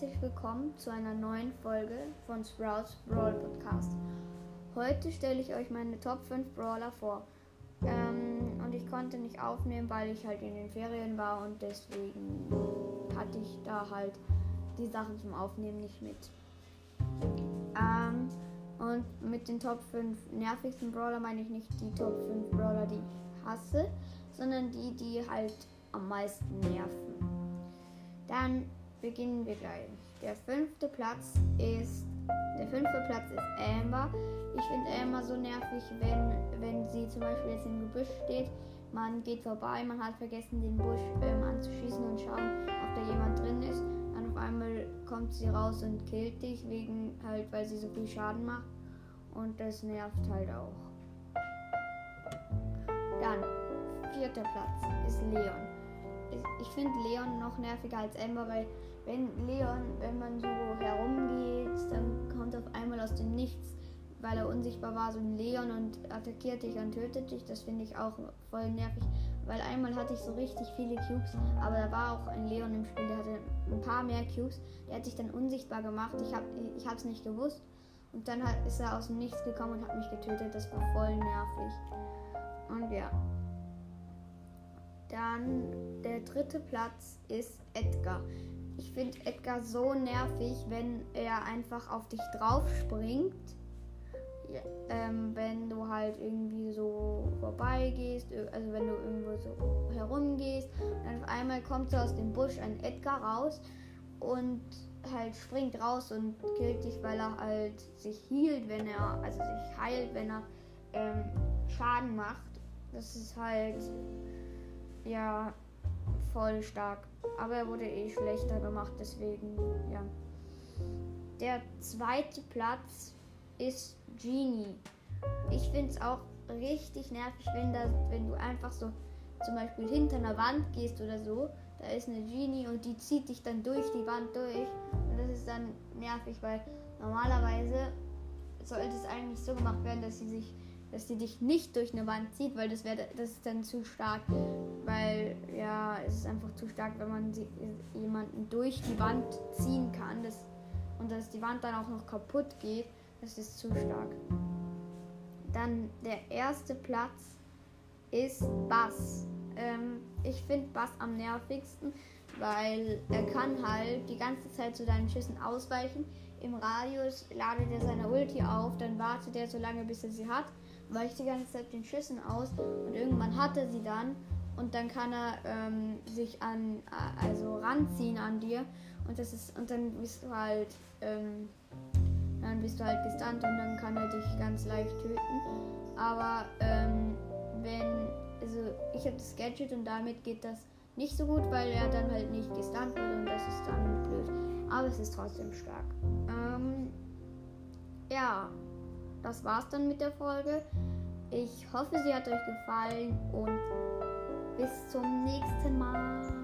herzlich willkommen zu einer neuen Folge von Sprouts Brawl Podcast. Heute stelle ich euch meine Top 5 Brawler vor. Ähm, und ich konnte nicht aufnehmen, weil ich halt in den Ferien war und deswegen hatte ich da halt die Sachen zum Aufnehmen nicht mit. Ähm, und mit den Top 5 nervigsten Brawler meine ich nicht die Top 5 Brawler, die ich hasse, sondern die, die halt am meisten nerven. Dann beginnen wir gleich. Der fünfte Platz ist. Der fünfte Platz ist Amber. Ich finde Amber so nervig, wenn, wenn sie zum Beispiel jetzt im Gebüsch steht. Man geht vorbei, man hat vergessen, den Busch ähm, anzuschießen und schauen, ob da jemand drin ist. Dann auf einmal kommt sie raus und killt dich, wegen halt, weil sie so viel Schaden macht. Und das nervt halt auch. Dann, vierter Platz ist Leon. Ich, finde Leon noch nerviger als Amber, weil wenn Leon, wenn man so herumgeht, dann kommt auf einmal aus dem Nichts, weil er unsichtbar war, so ein Leon und attackiert dich und tötet dich. Das finde ich auch voll nervig, weil einmal hatte ich so richtig viele Cubes, aber da war auch ein Leon im Spiel, der hatte ein paar mehr Cubes. Der hat sich dann unsichtbar gemacht. Ich habe ich es nicht gewusst. Und dann hat, ist er aus dem Nichts gekommen und hat mich getötet. Das war voll nervig. Und ja. Dann der dritte Platz ist Edgar. Ich finde Edgar so nervig, wenn er einfach auf dich drauf springt. Ja, ähm, wenn du halt irgendwie so vorbeigehst, also wenn du irgendwo so herumgehst, dann auf einmal kommt so aus dem Busch ein Edgar raus und halt springt raus und killt dich, weil er halt sich hielt, wenn er, also sich heilt, wenn er ähm, Schaden macht. Das ist halt ja voll stark. Aber er wurde eh schlechter gemacht, deswegen, ja. Der zweite Platz ist Genie. Ich finde es auch richtig nervig, wenn, das, wenn du einfach so zum Beispiel hinter einer Wand gehst oder so. Da ist eine Genie und die zieht dich dann durch die Wand durch. Und das ist dann nervig, weil normalerweise sollte es eigentlich so gemacht werden, dass sie sich dass sie dich nicht durch eine Wand zieht, weil das wäre das ist dann zu stark, weil ja, es ist einfach zu stark, wenn man sie, jemanden durch die Wand ziehen kann, das, und dass die Wand dann auch noch kaputt geht, das ist zu stark. Dann der erste Platz ist Bass. Ähm, ich finde Bass am nervigsten, weil er kann halt die ganze Zeit zu deinen Schüssen ausweichen. Im Radius ladet er seine Ulti auf, dann wartet er so lange, bis er sie hat weicht die ganze Zeit den Schüssen aus und irgendwann hat er sie dann und dann kann er ähm, sich an also ranziehen an dir und das ist und dann bist du halt ähm, dann bist du halt gestunt und dann kann er dich ganz leicht töten. Aber ähm, wenn also ich habe das Gadget und damit geht das nicht so gut, weil er dann halt nicht gestunt wird und das ist dann blöd. Aber es ist trotzdem stark. Ähm, ja, das war's dann mit der Folge. Ich hoffe, sie hat euch gefallen und bis zum nächsten Mal.